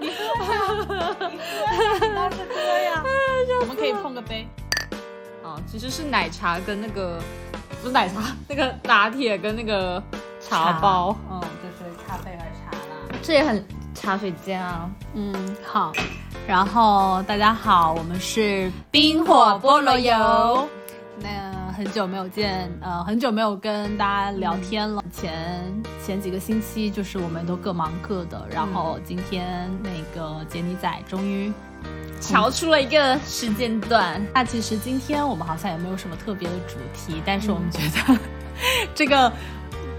你喝呀，你喝呀，我们可以碰个杯。啊，其实是奶茶跟那个不是奶茶，那个拿铁跟那个茶包，嗯，就是咖啡和茶啦。这也很茶水间啊。嗯，好。然后大家好，我们是冰火菠萝油。那很久没有见，呃，很久没有跟大家聊天了。前前几个星期就是我们都各忙各的，然后今天那个杰尼仔终于瞧出了一个时间段。那其实今天我们好像也没有什么特别的主题，但是我们觉得 这个。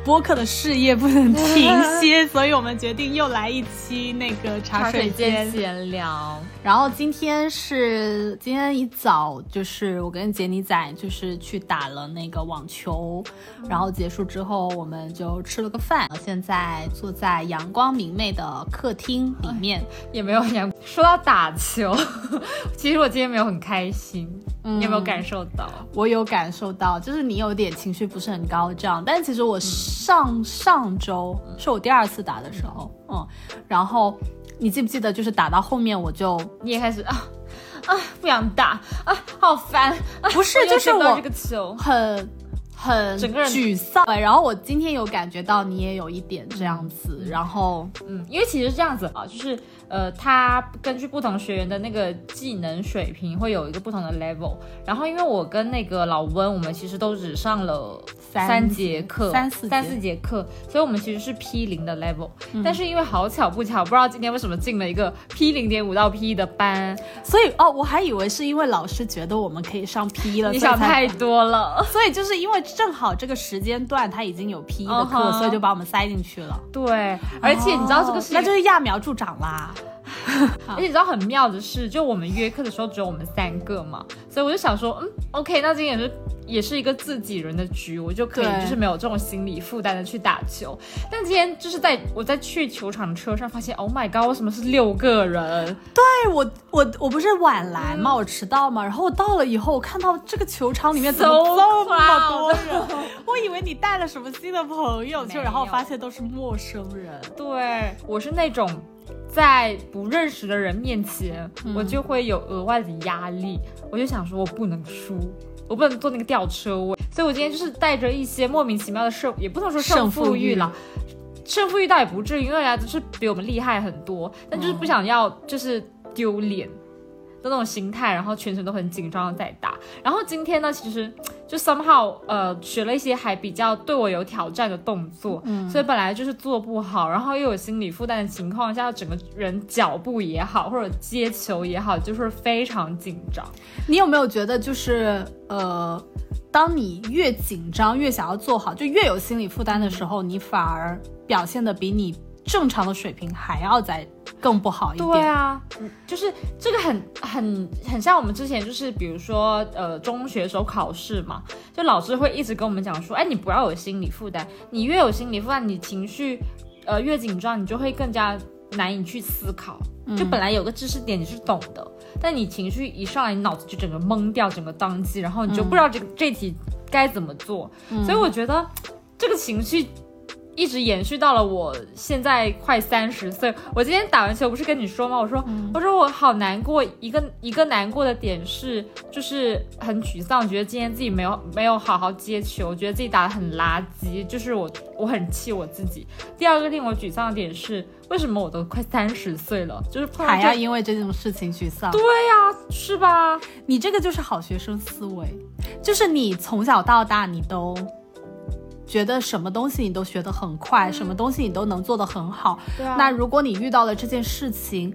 播客的事业不能停歇，所以我们决定又来一期那个茶水间闲聊。然后今天是今天一早，就是我跟杰尼仔就是去打了那个网球，然后结束之后我们就吃了个饭，现在坐在阳光明媚的客厅里面，也没有阳。说到打球，其实我今天没有很开心。你有没有感受到？我有感受到，就是你有点情绪不是很高涨。但其实我上上周是我第二次打的时候，嗯，然后你记不记得，就是打到后面我就你也开始啊啊不想打啊，好烦。不是，就是我这个球很很整个人沮丧。然后我今天有感觉到你也有一点这样子，然后嗯，因为其实这样子啊，就是。呃，他根据不同学员的那个技能水平会有一个不同的 level。然后，因为我跟那个老温，我们其实都只上了三节课，三四三四节课，所以我们其实是 P 零的 level。但是因为好巧不巧，不知道今天为什么进了一个 P 零点五到 P 一的班，所以哦，我还以为是因为老师觉得我们可以上 P 一了，你想太多了。所以就是因为正好这个时间段他已经有 P 一的课，所以就把我们塞进去了。对，而且你知道这个是，那就是揠苗助长啦。而且你知道很妙的是，就我们约课的时候只有我们三个嘛，所以我就想说，嗯，OK，那今天也是也是一个自己人的局，我就可以就是没有这种心理负担的去打球。但今天就是在我在去球场的车上发现，Oh my god，为什么是六个人？对我我我不是晚来嘛，我迟到嘛，然后我到了以后，我看到这个球场里面怎么这么多人？我以为你带了什么新的朋友就，然后发现都是陌生人。对我是那种。在不认识的人面前，我就会有额外的压力。我就想说，我不能输，我不能坐那个吊车位。所以我今天就是带着一些莫名其妙的胜，也不能说胜负欲了，胜负欲倒也不至于，因为大家都是比我们厉害很多，但就是不想要就是丢脸。那种心态，然后全程都很紧张的在打。然后今天呢，其实就 somehow 呃学了一些还比较对我有挑战的动作，嗯，所以本来就是做不好，然后又有心理负担的情况下，整个人脚步也好，或者接球也好，就是非常紧张。你有没有觉得就是呃，当你越紧张越想要做好，就越有心理负担的时候，你反而表现的比你正常的水平还要再。更不好一点。对啊，就是这个很很很像我们之前就是比如说呃中学时候考试嘛，就老师会一直跟我们讲说，哎，你不要有心理负担，你越有心理负担，你情绪呃越紧张，你就会更加难以去思考。就本来有个知识点你是懂的，但你情绪一上来，你脑子就整个懵掉，整个宕机，然后你就不知道这个这题该怎么做。所以我觉得这个情绪。一直延续到了我现在快三十岁。我今天打完球不是跟你说吗？我说，我说我好难过。一个一个难过的点是，就是很沮丧，觉得今天自己没有没有好好接球，觉得自己打的很垃圾，就是我我很气我自己。第二个令我沮丧的点是，为什么我都快三十岁了，就是还要因为这种事情沮丧？对呀，是吧？你这个就是好学生思维，就是你从小到大你都。觉得什么东西你都学得很快，什么东西你都能做得很好。啊那如果你遇到了这件事情，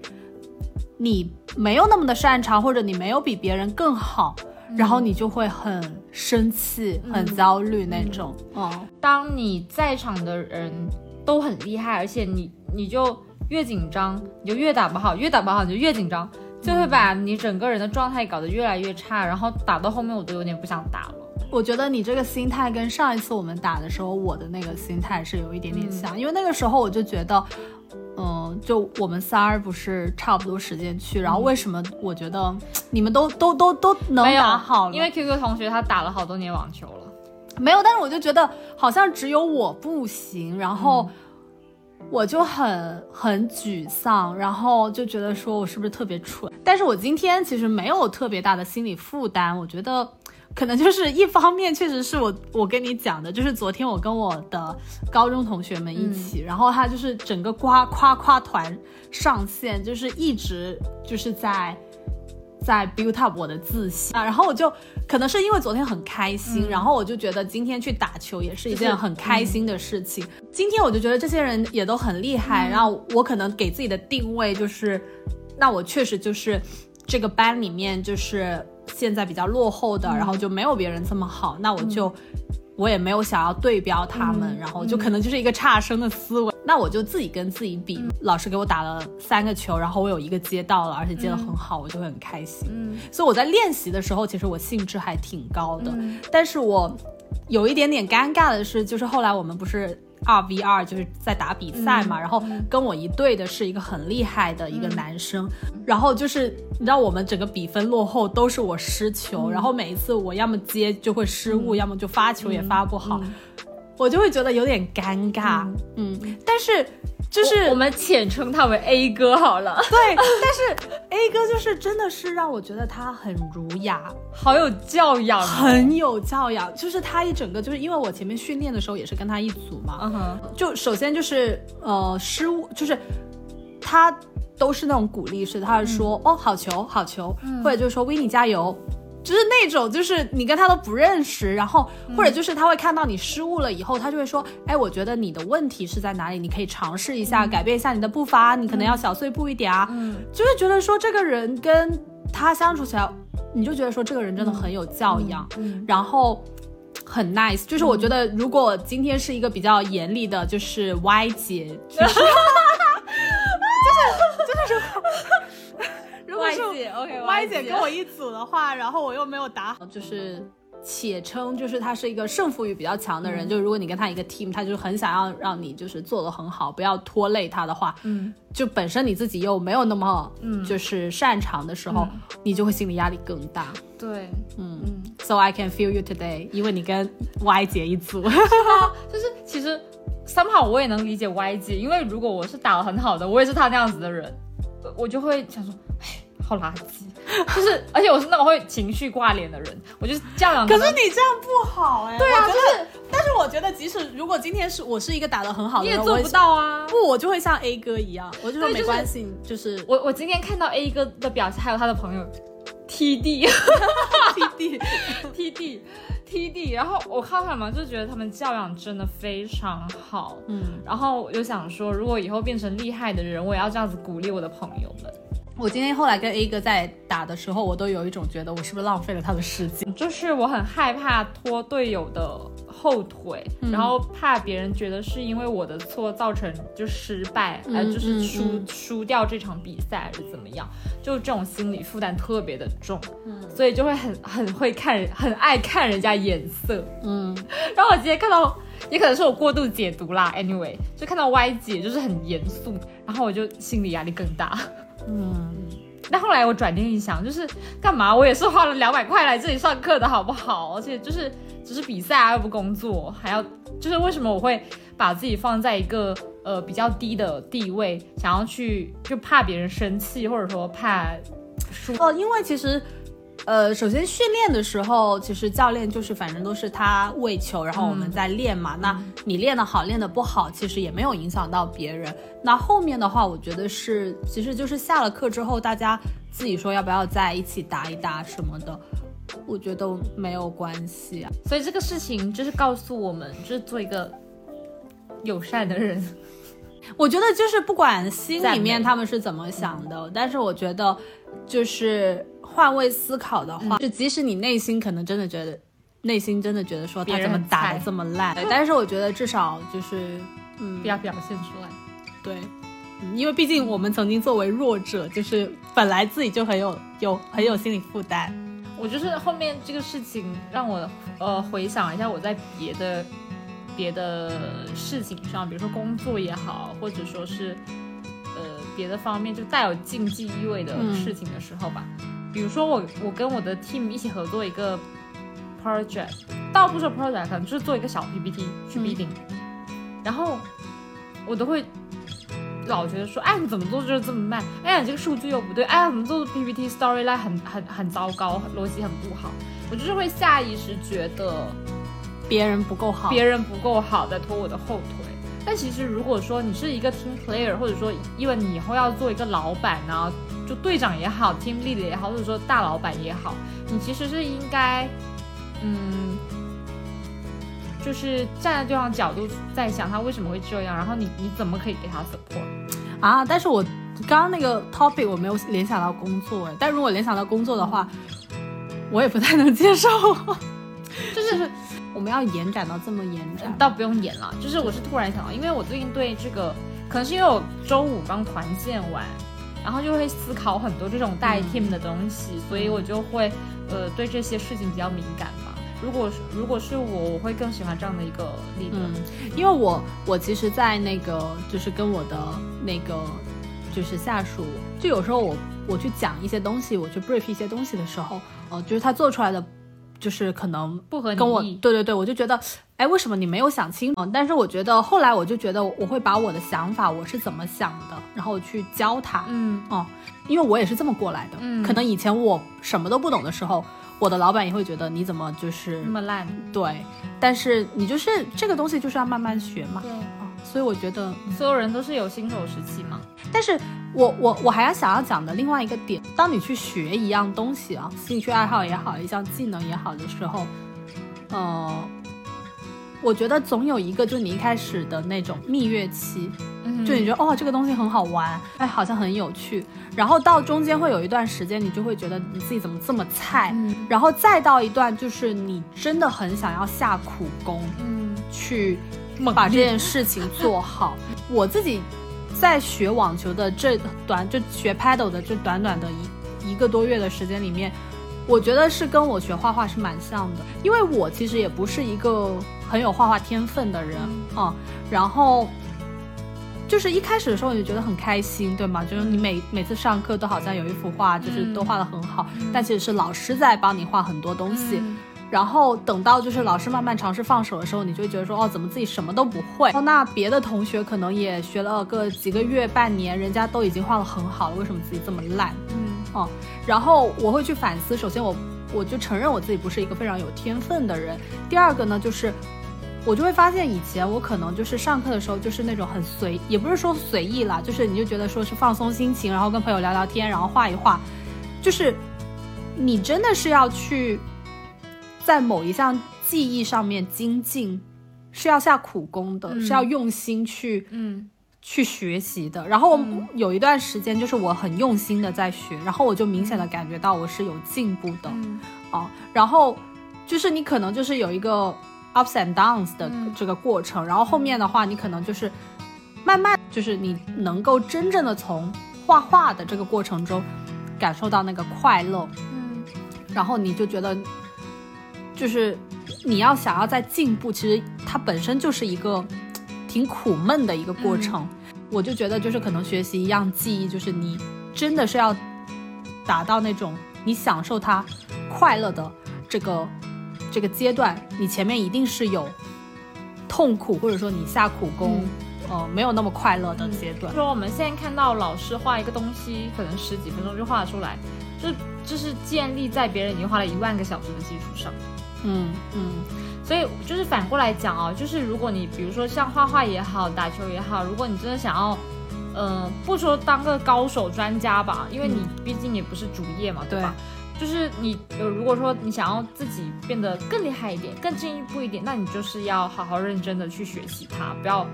你没有那么的擅长，或者你没有比别人更好，然后你就会很生气、很焦虑那种。哦，当你在场的人都很厉害，而且你你就越紧张，你就越打不好，越打不好你就越紧张，就会把你整个人的状态搞得越来越差，然后打到后面我都有点不想打了。我觉得你这个心态跟上一次我们打的时候，我的那个心态是有一点点像，因为那个时候我就觉得，嗯，就我们仨儿不是差不多时间去，然后为什么我觉得你们都都都都能打好？因为 QQ 同学他打了好多年网球了，没有，但是我就觉得好像只有我不行，然后我就很很沮丧，然后就觉得说我是不是特别蠢？但是我今天其实没有特别大的心理负担，我觉得可能就是一方面确实是我我跟你讲的，就是昨天我跟我的高中同学们一起，然后他就是整个夸夸夸团上线，就是一直就是在。在 build up 我的自信啊，然后我就可能是因为昨天很开心，然后我就觉得今天去打球也是一件很开心的事情。今天我就觉得这些人也都很厉害，然后我可能给自己的定位就是，那我确实就是这个班里面就是现在比较落后的，然后就没有别人这么好，那我就。我也没有想要对标他们，然后就可能就是一个差生的思维。那我就自己跟自己比。老师给我打了三个球，然后我有一个接到了，而且接得很好，我就会很开心。嗯，所以我在练习的时候，其实我兴致还挺高的。但是我有一点点尴尬的是，就是后来我们不是。二 v 二就是在打比赛嘛，然后跟我一队的是一个很厉害的一个男生，然后就是你知道我们整个比分落后都是我失球，然后每一次我要么接就会失误，要么就发球也发不好，我就会觉得有点尴尬，嗯，但是。就是我们浅称他为 A 哥好了。对，但是 A 哥就是真的是让我觉得他很儒雅，好有教养，很有教养。就是他一整个就是因为我前面训练的时候也是跟他一组嘛，嗯哼，就首先就是呃失误，就是他都是那种鼓励式，他是说哦好球好球，或者就是说维尼加油。就是那种，就是你跟他都不认识，然后或者就是他会看到你失误了以后，他就会说，哎，我觉得你的问题是在哪里？你可以尝试一下，改变一下你的步伐，你可能要小碎步一点啊。嗯，就是觉得说这个人跟他相处起来，你就觉得说这个人真的很有教养，然后很 nice。就是我觉得如果今天是一个比较严厉的，就是 Y 姐，就是就 是 就是。Y 姐，OK，Y 姐跟我一组的话，然后我又没有打好，就是且称就是他是一个胜负欲比较强的人，就如果你跟他一个 team，他就是很想要让你就是做的很好，不要拖累他的话，嗯，就本身你自己又没有那么嗯。就是擅长的时候，你就会心理压力更大。对，嗯。嗯，So I can feel you today，因为你跟 Y 姐一组，就是其实 somehow 我也能理解 Y 姐，因为如果我是打的很好的，我也是他那样子的人，我就会想说，哎。好垃圾，就是，而且我是那种会情绪挂脸的人，我就是这样。可是你这样不好哎。对啊，就是，但是我觉得，即使如果今天是我是一个打的很好的人，你也做不到啊。不，我就会像 A 哥一样，我就说没关系，就是我我今天看到 A 哥的表现，还有他的朋友 T D T D T D T D，然后我看看嘛，就觉得他们教养真的非常好，嗯，然后我就想说，如果以后变成厉害的人，我也要这样子鼓励我的朋友们。我今天后来跟 A 哥在打的时候，我都有一种觉得我是不是浪费了他的时间，就是我很害怕拖队友的后腿，然后怕别人觉得是因为我的错造成就失败，呃，就是输输掉这场比赛还是怎么样，就这种心理负担特别的重，所以就会很很会看人，很爱看人家眼色，嗯，然后我今天看到，也可能是我过度解读啦，anyway，就看到 Y 姐就是很严肃，然后我就心理压力更大。嗯，那后来我转念一想，就是干嘛？我也是花了两百块来这里上课的，好不好？而且就是只是比赛啊，又不工作，还要就是为什么我会把自己放在一个呃比较低的地位，想要去就怕别人生气，或者说怕输？哦，因为其实。呃，首先训练的时候，其实教练就是反正都是他喂球，然后我们在练嘛。那你练得好，练得不好，其实也没有影响到别人。那后面的话，我觉得是，其实就是下了课之后，大家自己说要不要在一起打一打什么的，我觉得没有关系啊。所以这个事情就是告诉我们，就是做一个友善的人。我觉得就是不管心里面他们是怎么想的，但是我觉得就是。换位思考的话，就即使你内心可能真的觉得，内心真的觉得说他怎么打的这么烂，但是我觉得至少就是，嗯，不要表现出来。对，因为毕竟我们曾经作为弱者，就是本来自己就很有有很有心理负担。我就是后面这个事情让我呃回想一下我在别的别的事情上，比如说工作也好，或者说是呃别的方面就带有竞技意味的事情的时候吧。比如说我我跟我的 team 一起合作一个 project，倒不是 project，可能就是做一个小 PPT 去 meeting，然后我都会老觉得说，哎，你怎么做就是这么慢？哎呀，你这个数据又不对，哎呀，怎么做 PPT storyline 很很很糟糕，逻辑很不好？我就是会下意识觉得别人不够好，别人不够好，在拖我的后腿。但其实如果说你是一个 team player，或者说因为你以后要做一个老板呢，就队长也好，team lead 也好，或者说大老板也好，你其实是应该，嗯。就是站在对方角度在想他为什么会这样，然后你你怎么可以给他 support 啊？但是我刚刚那个 topic 我没有联想到工作哎，但如果联想到工作的话，我也不太能接受。就是我们要延展到这么延展，倒不用延了。就是我是突然想到，因为我最近对这个，可能是因为我周五刚团建完，然后就会思考很多这种带 team 的东西，所以我就会呃对这些事情比较敏感吧。如果如果是我，我会更喜欢这样的一个理论，因为我我其实，在那个就是跟我的那个就是下属，就有时候我我去讲一些东西，我去 brief 一些东西的时候，呃，就是他做出来的就是可能不合跟我对对对，我就觉得，哎，为什么你没有想清？楚，但是我觉得后来我就觉得我会把我的想法，我是怎么想的，然后去教他，嗯。哦，因为我也是这么过来的，嗯，可能以前我什么都不懂的时候。我的老板也会觉得你怎么就是那么烂，对，但是你就是这个东西就是要慢慢学嘛，对。啊，所以我觉得所有人都是有新手时期嘛。但是我我我还要想要讲的另外一个点，当你去学一样东西啊，兴趣爱好也好，一项技能也好的时候，呃，我觉得总有一个就是你一开始的那种蜜月期。就你觉得哦，这个东西很好玩，哎，好像很有趣。然后到中间会有一段时间，你就会觉得你自己怎么这么菜。然后再到一段，就是你真的很想要下苦功，嗯，去把这件事情做好。我自己在学网球的这短，就学 paddle 的这短短的一一个多月的时间里面，我觉得是跟我学画画是蛮像的，因为我其实也不是一个很有画画天分的人啊，然后。就是一开始的时候你就觉得很开心，对吗？就是你每每次上课都好像有一幅画，就是都画得很好，但其实是老师在帮你画很多东西。然后等到就是老师慢慢尝试放手的时候，你就会觉得说，哦，怎么自己什么都不会？那别的同学可能也学了个几个月、半年，人家都已经画得很好了，为什么自己这么烂？嗯，哦，然后我会去反思。首先，我我就承认我自己不是一个非常有天分的人。第二个呢，就是。我就会发现，以前我可能就是上课的时候就是那种很随，也不是说随意啦，就是你就觉得说是放松心情，然后跟朋友聊聊天，然后画一画，就是你真的是要去在某一项技艺上面精进，是要下苦功的，是要用心去嗯去学习的。然后我有一段时间就是我很用心的在学，然后我就明显的感觉到我是有进步的啊。然后就是你可能就是有一个。ups and downs 的这个过程，然后后面的话，你可能就是慢慢，就是你能够真正的从画画的这个过程中感受到那个快乐，嗯，然后你就觉得，就是你要想要在进步，其实它本身就是一个挺苦闷的一个过程。我就觉得，就是可能学习一样技艺，就是你真的是要达到那种你享受它快乐的这个。这个阶段，你前面一定是有痛苦，或者说你下苦功，呃，没有那么快乐的阶段。说我们现在看到老师画一个东西，可能十几分钟就画出来，就是就是建立在别人已经花了一万个小时的基础上。嗯嗯，所以就是反过来讲啊，就是如果你比如说像画画也好，打球也好，如果你真的想要，呃，不说当个高手专家吧，因为你毕竟也不是主业嘛，对吧？就是你，呃，如果说你想要自己变得更厉害一点、更进一步一点，那你就是要好好认真的去学习它，不要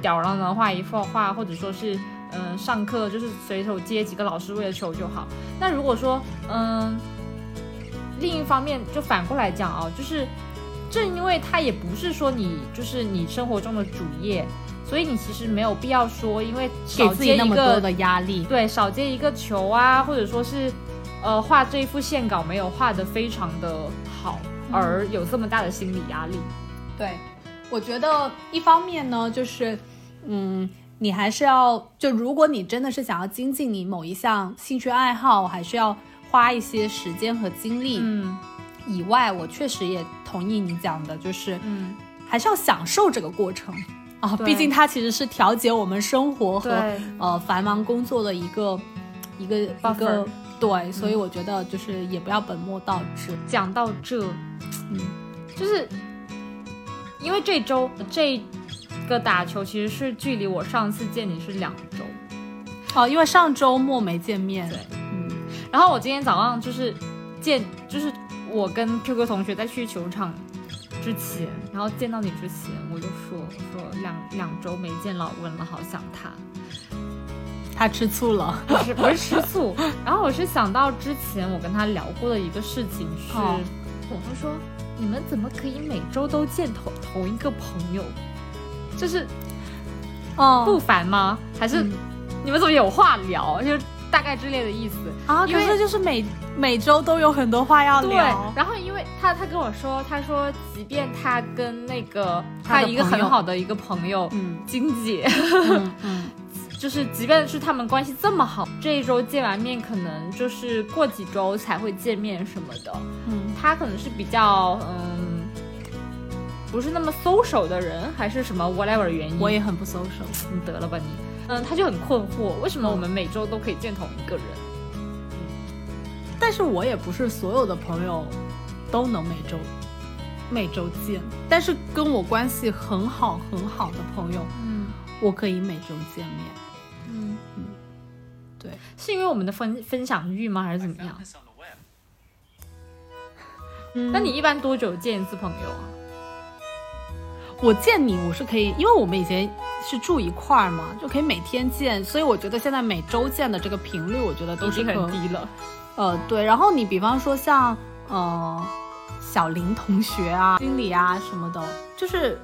吊儿郎当画一幅画，或者说是，嗯，上课就是随手接几个老师喂的球就好。那如果说，嗯，另一方面就反过来讲啊，就是正因为它也不是说你就是你生活中的主业，所以你其实没有必要说，因为少接一个的压力，对，少接一个球啊，或者说是。呃，画这一幅线稿没有画的非常的好，而有这么大的心理压力。对，我觉得一方面呢，就是，嗯，你还是要，就如果你真的是想要精进你某一项兴趣爱好，还是要花一些时间和精力。嗯，以外，我确实也同意你讲的，就是，嗯，还是要享受这个过程。啊，毕竟它其实是调节我们生活和呃繁忙工作的一个一个一个对，所以我觉得就是也不要本末倒置。讲到这，嗯，就是因为这周这个打球其实是距离我上次见你是两周，哦，因为上周末没见面，对，嗯，然后我今天早上就是见，就是我跟 QQ 同学在去球场。之前，然后见到你之前，我就说说两两周没见老温了，好想他。他吃醋了，不是不是吃醋。然后我是想到之前我跟他聊过的一个事情是，我会说你们怎么可以每周都见同同一个朋友？就是，哦，不烦吗？还是你们怎么有话聊？就。大概之类的意思啊，可是就是每每周都有很多话要聊。对，然后因为他他跟我说，他说即便他跟那个他一个很好的一个朋友，嗯，金姐，嗯，就是即便是他们关系这么好，这一周见完面，可能就是过几周才会见面什么的。嗯，他可能是比较嗯，不是那么 social 的人，还是什么 whatever 原因？我也很不 social，你得了吧你。嗯，他就很困惑，为什么我们每周都可以见同一个人？但是我也不是所有的朋友都能每周每周见，但是跟我关系很好很好的朋友，嗯，我可以每周见面。嗯嗯，对，是因为我们的分分享欲吗，还是怎么样？那你一般多久见一次朋友啊？我见你，我是可以，因为我们以前是住一块儿嘛，就可以每天见，所以我觉得现在每周见的这个频率，我觉得都是很低了。呃，对。然后你比方说像呃小林同学啊、经理啊什么的，就是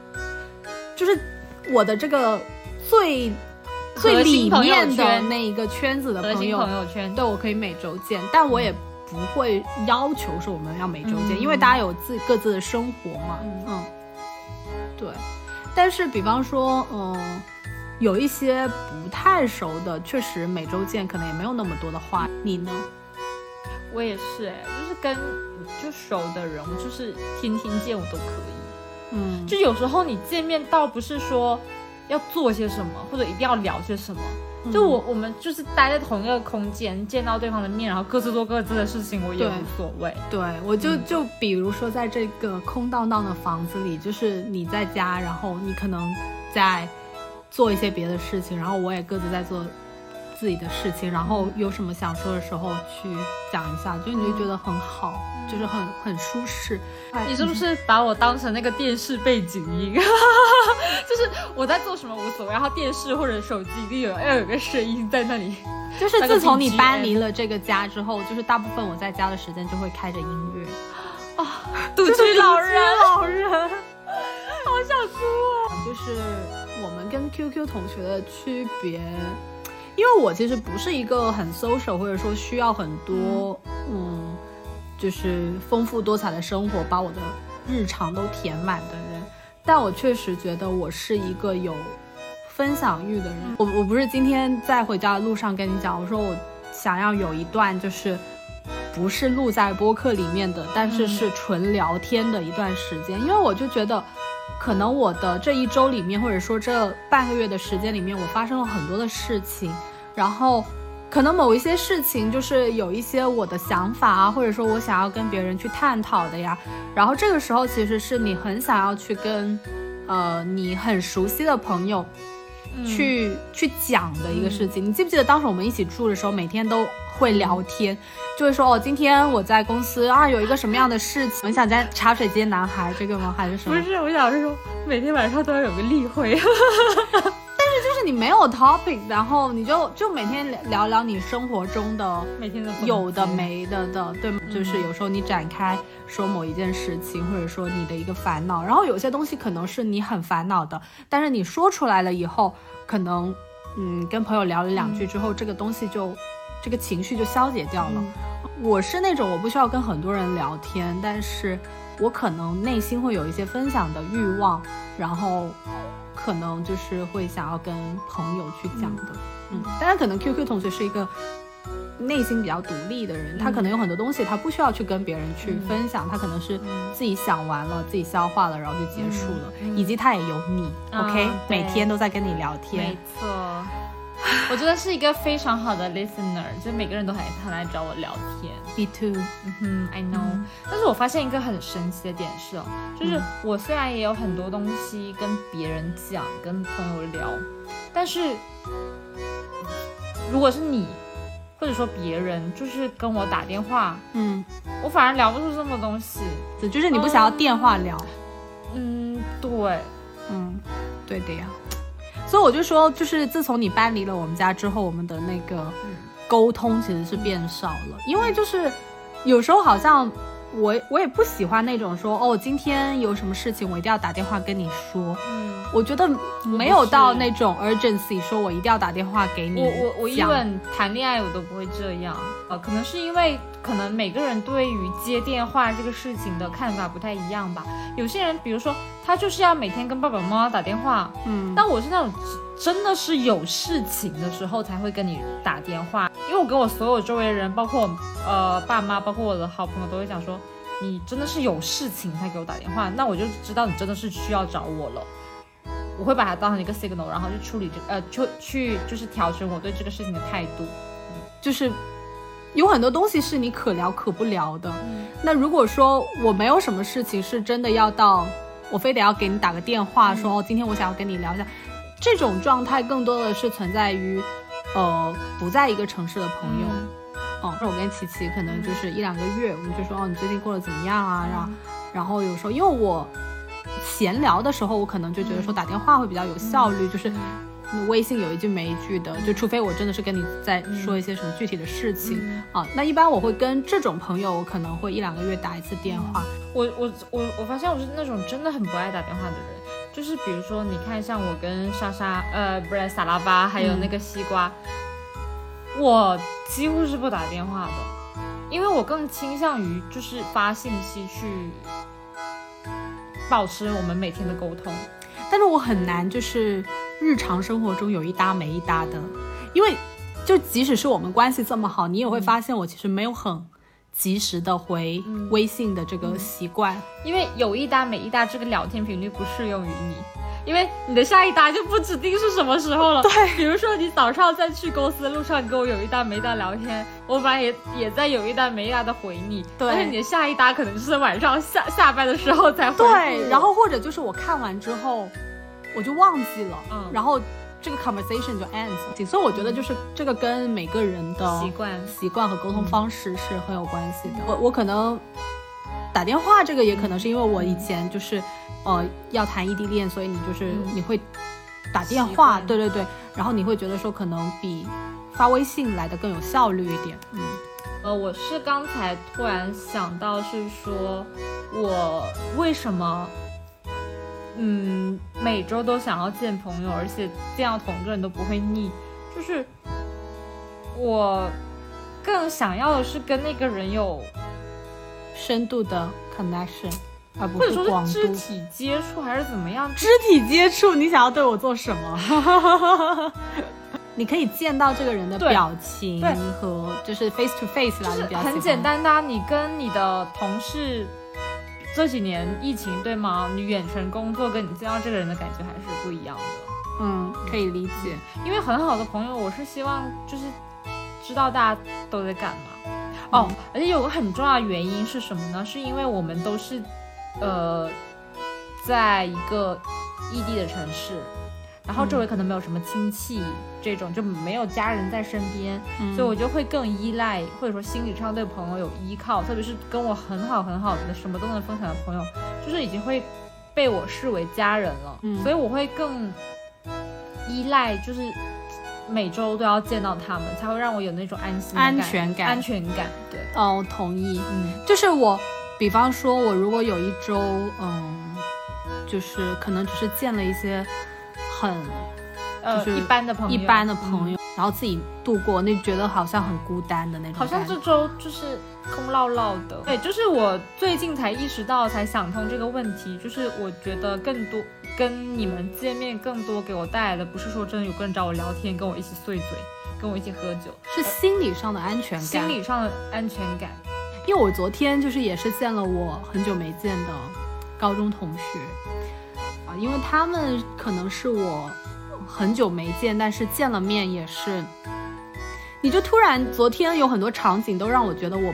就是我的这个最最里面的那一个圈子的朋友，朋友圈，对我可以每周见，但我也不会要求说我们要每周见，因为大家有自各自的生活嘛，嗯。对，但是比方说，嗯，有一些不太熟的，确实每周见可能也没有那么多的话。你呢？我也是，哎，就是跟就熟的人，我就是天天见我都可以。嗯，就有时候你见面倒不是说要做些什么，或者一定要聊些什么。就我我们就是待在同一个空间，见到对方的面，然后各自做各自的事情，我也无所谓。对，我就就比如说在这个空荡荡的房子里，就是你在家，然后你可能在做一些别的事情，然后我也各自在做。自己的事情，然后有什么想说的时候去讲一下，就你就觉得很好，就是很很舒适。你是不是把我当成那个电视背景音？就是我在做什么无所谓，然后电视或者手机一定有要有个声音在那里。就是自从你搬离了这个家之后，就是大部分我在家的时间就会开着音乐。啊，独居老人，老人，好想哭啊！就是我们跟 QQ 同学的区别。因为我其实不是一个很 social，或者说需要很多，嗯，就是丰富多彩的生活把我的日常都填满的人，但我确实觉得我是一个有分享欲的人。我我不是今天在回家的路上跟你讲，我说我想要有一段就是不是录在播客里面的，但是是纯聊天的一段时间，因为我就觉得。可能我的这一周里面，或者说这半个月的时间里面，我发生了很多的事情，然后可能某一些事情就是有一些我的想法啊，或者说我想要跟别人去探讨的呀，然后这个时候其实是你很想要去跟，呃，你很熟悉的朋友，去去讲的一个事情。你记不记得当时我们一起住的时候，每天都。会聊天，就会说哦，今天我在公司啊，有一个什么样的事情？我想在茶水间男孩这个吗？还是什么？不是，我想是说每天晚上都要有个例会。就是你没有 topic，然后你就就每天聊聊你生活中的每天的有的没的的，对吗？就是有时候你展开说某一件事情，或者说你的一个烦恼，然后有些东西可能是你很烦恼的，但是你说出来了以后，可能嗯跟朋友聊了两句之后，这个东西就。这个情绪就消解掉了。我是那种我不需要跟很多人聊天，但是我可能内心会有一些分享的欲望，然后可能就是会想要跟朋友去讲的。嗯，当然可能 QQ 同学是一个内心比较独立的人，他可能有很多东西他不需要去跟别人去分享，他可能是自己想完了，自己消化了，然后就结束了，以及他也有你，OK，每天都在跟你聊天，没错。我觉得是一个非常好的 listener，就每个人都很很来找我聊天。Me too，嗯哼，I know。但是我发现一个很神奇的点是哦，就是我虽然也有很多东西跟别人讲，跟朋友聊，但是如果是你，或者说别人，就是跟我打电话，嗯，我反而聊不出这么多东西。就是你不想要电话聊？嗯，对，嗯，对的呀。所以我就说，就是自从你搬离了我们家之后，我们的那个沟通其实是变少了。因为就是有时候好像我我也不喜欢那种说哦，今天有什么事情我一定要打电话跟你说。嗯，我觉得没有到那种 urgency，说我一定要打电话给你。我我我一本谈恋爱我都不会这样。呃，可能是因为可能每个人对于接电话这个事情的看法不太一样吧。有些人比如说。他就是要每天跟爸爸妈妈打电话，嗯，但我是那种真的是有事情的时候才会跟你打电话，因为我跟我所有周围的人，包括呃爸妈，包括我的好朋友，都会讲说，你真的是有事情才给我打电话，那我就知道你真的是需要找我了，我会把它当成一个 signal，然后去处理这呃去去就是调整我对这个事情的态度，就是有很多东西是你可聊可不聊的，那如果说我没有什么事情是真的要到。我非得要给你打个电话，说哦，今天我想要跟你聊一下。这种状态更多的是存在于，呃，不在一个城市的朋友。哦，我跟琪琪可能就是一两个月，我们就说哦，你最近过得怎么样啊？然后，然后有时候因为我闲聊的时候，我可能就觉得说打电话会比较有效率，就是。微信有一句没一句的，就除非我真的是跟你在说一些什么具体的事情啊，那一般我会跟这种朋友，我可能会一两个月打一次电话。我我我我发现我是那种真的很不爱打电话的人，就是比如说你看像我跟莎莎，呃，不是萨拉巴，还有那个西瓜，我几乎是不打电话的，因为我更倾向于就是发信息去保持我们每天的沟通，但是我很难就是。日常生活中有一搭没一搭的，因为就即使是我们关系这么好，你也会发现我其实没有很及时的回微信的这个习惯，因为有一搭没一搭这个聊天频率不适用于你，因为你的下一搭就不指定是什么时候了。对，比如说你早上在去公司的路上，你跟我有一搭没一搭聊天，我反正也也在有一搭没一搭的回你，对，但是你的下一搭可能就是晚上下下班的时候才回。对，然后或者就是我看完之后。我就忘记了，嗯，然后这个 conversation 就 ends，所以我觉得就是这个跟每个人的习惯、习惯和沟通方式是很有关系的。我我可能打电话这个也可能是因为我以前就是，呃，要谈异地恋，所以你就是你会打电话，对对对，然后你会觉得说可能比发微信来的更有效率一点。嗯，呃，我是刚才突然想到是说，我为什么？嗯，每周都想要见朋友，而且见到同个人都不会腻。就是我更想要的是跟那个人有深度的 connection，而不是广度。肢体接触还是怎么样？肢体接触，你想要对我做什么？你可以见到这个人的表情和就是 face to face 来的表情。很简单的，你跟你的同事。这几年疫情对吗？你远程工作跟你见到这个人的感觉还是不一样的。嗯，可以理解。因为很好的朋友，我是希望就是知道大家都在干嘛。哦，而且有个很重要的原因是什么呢？是因为我们都是呃在一个异地的城市。然后周围可能没有什么亲戚，这种就没有家人在身边，所以我就会更依赖，或者说心理上对朋友有依靠，特别是跟我很好很好的，什么都能分享的朋友，就是已经会被我视为家人了，所以我会更依赖，就是每周都要见到他们，才会让我有那种安心、安全感、安全感。对，哦，同意。嗯，就是我，比方说，我如果有一周，嗯，就是可能只是见了一些。很，呃，一般的朋友，一般的朋友，然后自己度过，那觉得好像很孤单的那种。好像这周就是空落落的。对，就是我最近才意识到，才想通这个问题。就是我觉得更多跟你们见面，更多给我带来的，不是说真的有个人找我聊天，跟我一起碎嘴，跟我一起喝酒，是心理上的安全感，心理上的安全感。因为我昨天就是也是见了我很久没见的高中同学啊，因为他们可能是我很久没见，但是见了面也是，你就突然昨天有很多场景都让我觉得我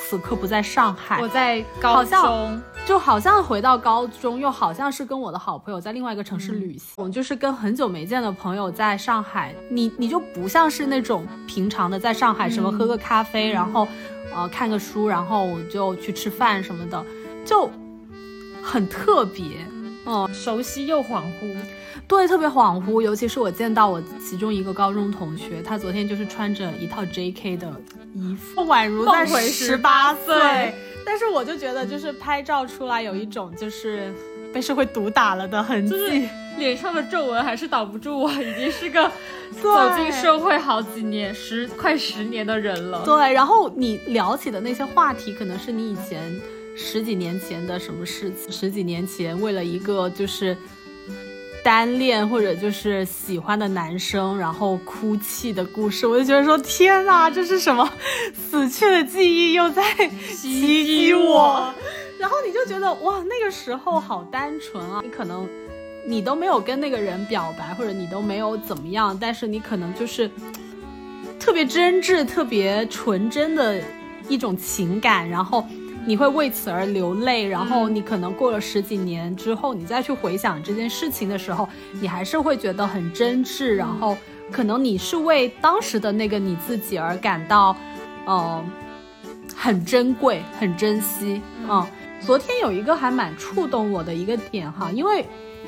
此刻不在上海，我在高中。就好像回到高中，又好像是跟我的好朋友在另外一个城市旅行。我就是跟很久没见的朋友在上海，你你就不像是那种平常的在上海什么喝个咖啡，然后呃看个书，然后就去吃饭什么的，就很特别，嗯，熟悉又恍惚，对，特别恍惚。尤其是我见到我其中一个高中同学，他昨天就是穿着一套 J.K. 的衣服，宛如在十八岁。但是我就觉得，就是拍照出来有一种就是被社会毒打了的痕迹，脸上的皱纹还是挡不住我，已经是个走进社会好几年、十快十年的人了。对，然后你聊起的那些话题，可能是你以前十几年前的什么事情，十几年前为了一个就是。单恋或者就是喜欢的男生，然后哭泣的故事，我就觉得说天哪，这是什么死去的记忆又在袭击我？然后你就觉得哇，那个时候好单纯啊！你可能你都没有跟那个人表白，或者你都没有怎么样，但是你可能就是特别真挚、特别纯真的一种情感，然后。你会为此而流泪，然后你可能过了十几年之后，你再去回想这件事情的时候，你还是会觉得很真挚，然后可能你是为当时的那个你自己而感到，嗯，很珍贵、很珍惜。嗯，昨天有一个还蛮触动我的一个点哈，因为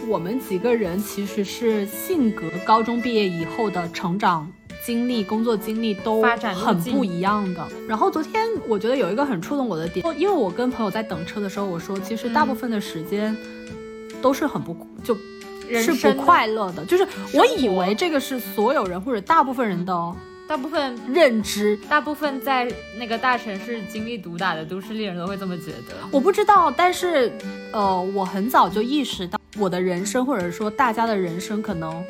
我们几个人其实是性格，高中毕业以后的成长。经历、工作经历都很不一样的。然后昨天我觉得有一个很触动我的点，因为我跟朋友在等车的时候，我说其实大部分的时间都是很不就，是不快乐的。就是我以为这个是所有人或者大部分人的大部分认知，大部分在那个大城市经历毒打的都市丽人都会这么觉得。我不知道，但是呃，我很早就意识到我的人生或者说大家的人生可能。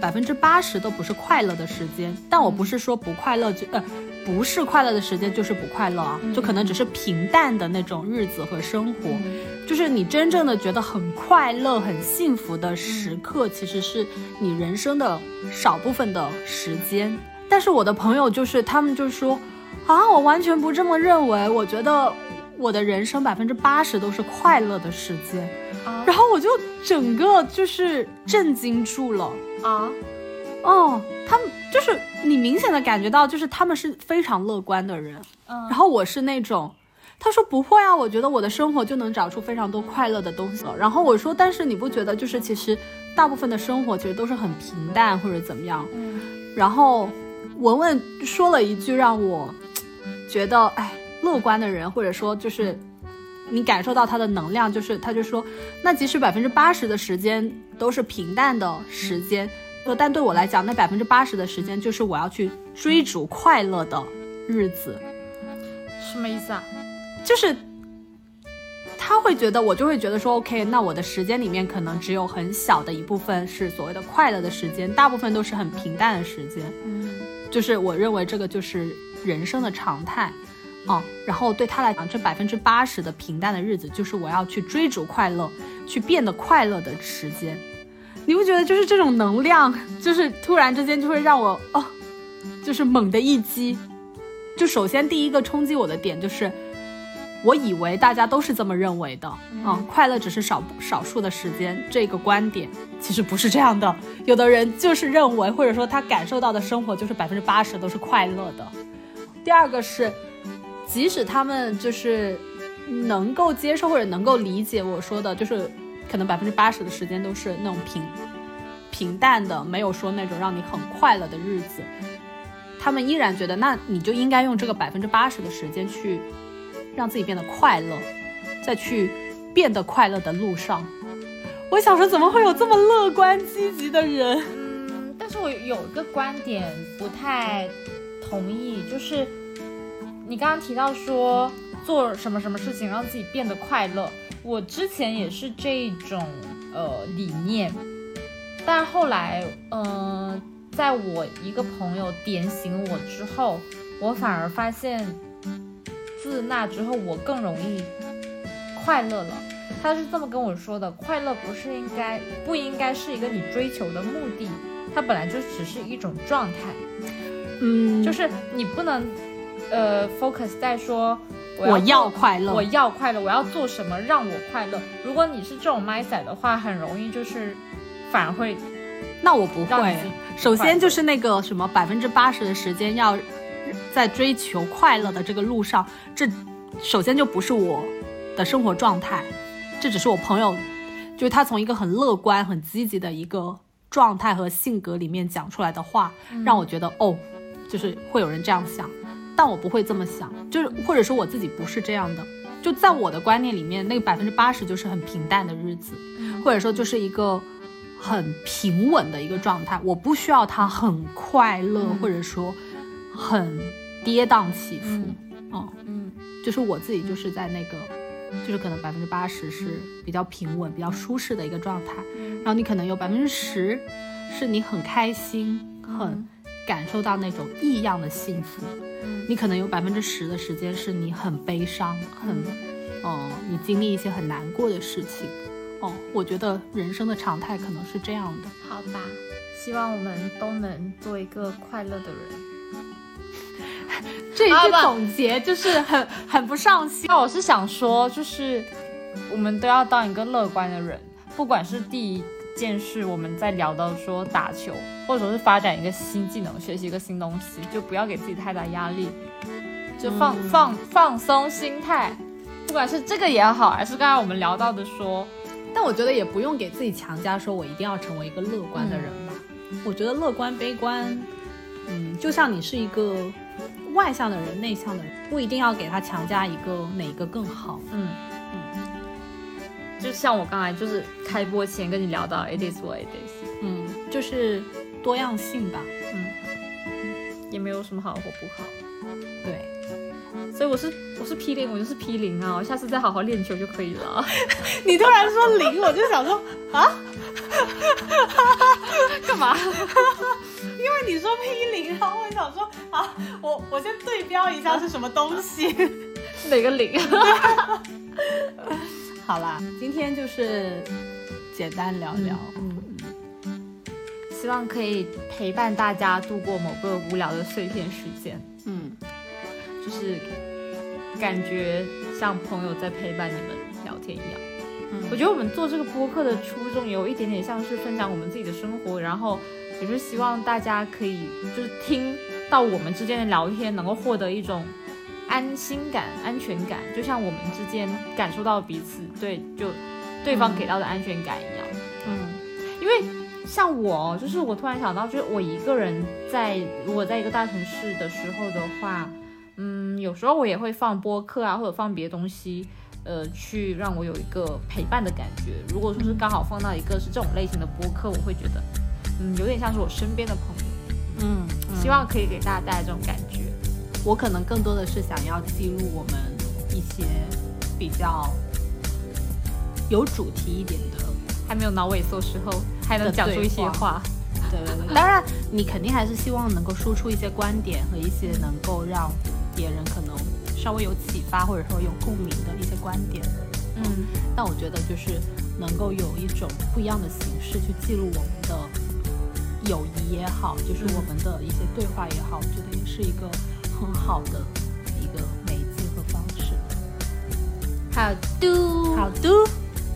百分之八十都不是快乐的时间，但我不是说不快乐就呃，不是快乐的时间就是不快乐啊，就可能只是平淡的那种日子和生活，就是你真正的觉得很快乐、很幸福的时刻，其实是你人生的少部分的时间。但是我的朋友就是他们就说，啊，我完全不这么认为，我觉得我的人生百分之八十都是快乐的时间，然后我就整个就是震惊住了。啊，哦，他们就是你明显的感觉到，就是他们是非常乐观的人，嗯，然后我是那种，他说不会啊，我觉得我的生活就能找出非常多快乐的东西了。然后我说，但是你不觉得就是其实大部分的生活其实都是很平淡或者怎么样？嗯，然后文文说了一句让我觉得哎，乐观的人或者说就是你感受到他的能量，就是他就说，那即使百分之八十的时间。都是平淡的时间，呃，但对我来讲，那百分之八十的时间就是我要去追逐快乐的日子。什么意思啊？就是他会觉得，我就会觉得说，OK，那我的时间里面可能只有很小的一部分是所谓的快乐的时间，大部分都是很平淡的时间。嗯，就是我认为这个就是人生的常态。哦，然后对他来讲，这百分之八十的平淡的日子，就是我要去追逐快乐，去变得快乐的时间。你不觉得就是这种能量，就是突然之间就会让我哦，就是猛的一击。就首先第一个冲击我的点就是，我以为大家都是这么认为的啊，快乐只是少少数的时间。这个观点其实不是这样的，有的人就是认为，或者说他感受到的生活就是百分之八十都是快乐的。第二个是。即使他们就是能够接受或者能够理解我说的，就是可能百分之八十的时间都是那种平平淡的，没有说那种让你很快乐的日子，他们依然觉得，那你就应该用这个百分之八十的时间去让自己变得快乐，再去变得快乐的路上。我想说，怎么会有这么乐观积极的人？嗯，但是我有一个观点不太同意，就是。你刚刚提到说做什么什么事情让自己变得快乐，我之前也是这种呃理念，但后来嗯在我一个朋友点醒我之后，我反而发现，自那之后我更容易快乐了。他是这么跟我说的：快乐不是应该不应该是一个你追求的目的，它本来就只是一种状态。嗯，就是你不能呃 focus 在说我要快乐，我要快乐，我要做什么让我快乐。如果你是这种 mindset 的话，很容易就是反而会。那我不会。首先就是那个什么百分之八十的时间要在追求快乐的这个路上，这首先就不是我的生活状态，这只是我朋友，就是他从一个很乐观、很积极的一个状态和性格里面讲出来的话，让我觉得哦，就是会有人这样想，但我不会这么想，就是或者说我自己不是这样的，就在我的观念里面，那个百分之八十就是很平淡的日子，或者说就是一个。很平稳的一个状态，我不需要他很快乐，或者说很跌宕起伏。嗯嗯，就是我自己就是在那个，就是可能百分之八十是比较平稳、比较舒适的一个状态，然后你可能有百分之十是你很开心、很感受到那种异样的幸福，你可能有百分之十的时间是你很悲伤、很，哦，你经历一些很难过的事情。哦，我觉得人生的常态可能是这样的。好吧，希望我们都能做一个快乐的人。这一句总结就是很 很不上心。那我是想说，就是我们都要当一个乐观的人，不管是第一件事我们在聊到说打球，或者说是发展一个新技能、学习一个新东西，就不要给自己太大压力，就放放放松心态。不管是这个也好，还是刚才我们聊到的说。但我觉得也不用给自己强加，说我一定要成为一个乐观的人吧。我觉得乐观、悲观，嗯，就像你是一个外向的人、内向的人，不一定要给他强加一个哪一个更好。嗯嗯，就像我刚才就是开播前跟你聊到，it is what it is。嗯，就是多样性吧。嗯，也没有什么好或不好。对。所以我是我是 P 零，我就是 P 零啊！我下次再好好练球就可以了。你突然说零，我就想说啊，干嘛？因为你说 P 零，然后我想说啊，我我先对标一下是什么东西，哪个零？好啦，今天就是简单聊聊，嗯，希望可以陪伴大家度过某个无聊的碎片时间，嗯，就是。感觉像朋友在陪伴你们聊天一样。嗯，我觉得我们做这个播客的初衷有一点点像是分享我们自己的生活，然后也是希望大家可以就是听到我们之间的聊天，能够获得一种安心感、安全感，就像我们之间感受到彼此对就对方给到的安全感一样。嗯，因为像我，就是我突然想到，就是我一个人在如果在一个大城市的时候的话。嗯，有时候我也会放播客啊，或者放别的东西，呃，去让我有一个陪伴的感觉。如果说是刚好放到一个是这种类型的播客，我会觉得，嗯，有点像是我身边的朋友。嗯，希望可以给大家带来这种感觉。我可能更多的是想要记录我们一些比较有主题一点的，还没有脑萎缩时候，还能讲出一些话。对对对，当然你肯定还是希望能够输出一些观点和一些能够让。别人可能稍微有启发或者说有共鸣的一些观点，嗯，但我觉得就是能够有一种不一样的形式去记录我们的友谊也好，就是我们的一些对话也好，我觉得也是一个很好的一个媒介和方式。好的，好的，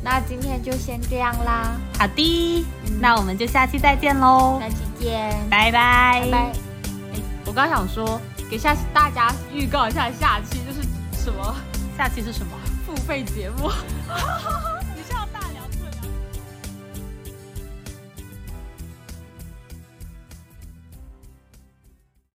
那今天就先这样啦。好的，那我们就下期再见喽。下期见，拜拜，拜拜。哎，我刚想说。给下大家预告一下，下期就是什么？下期是什么？付费节目。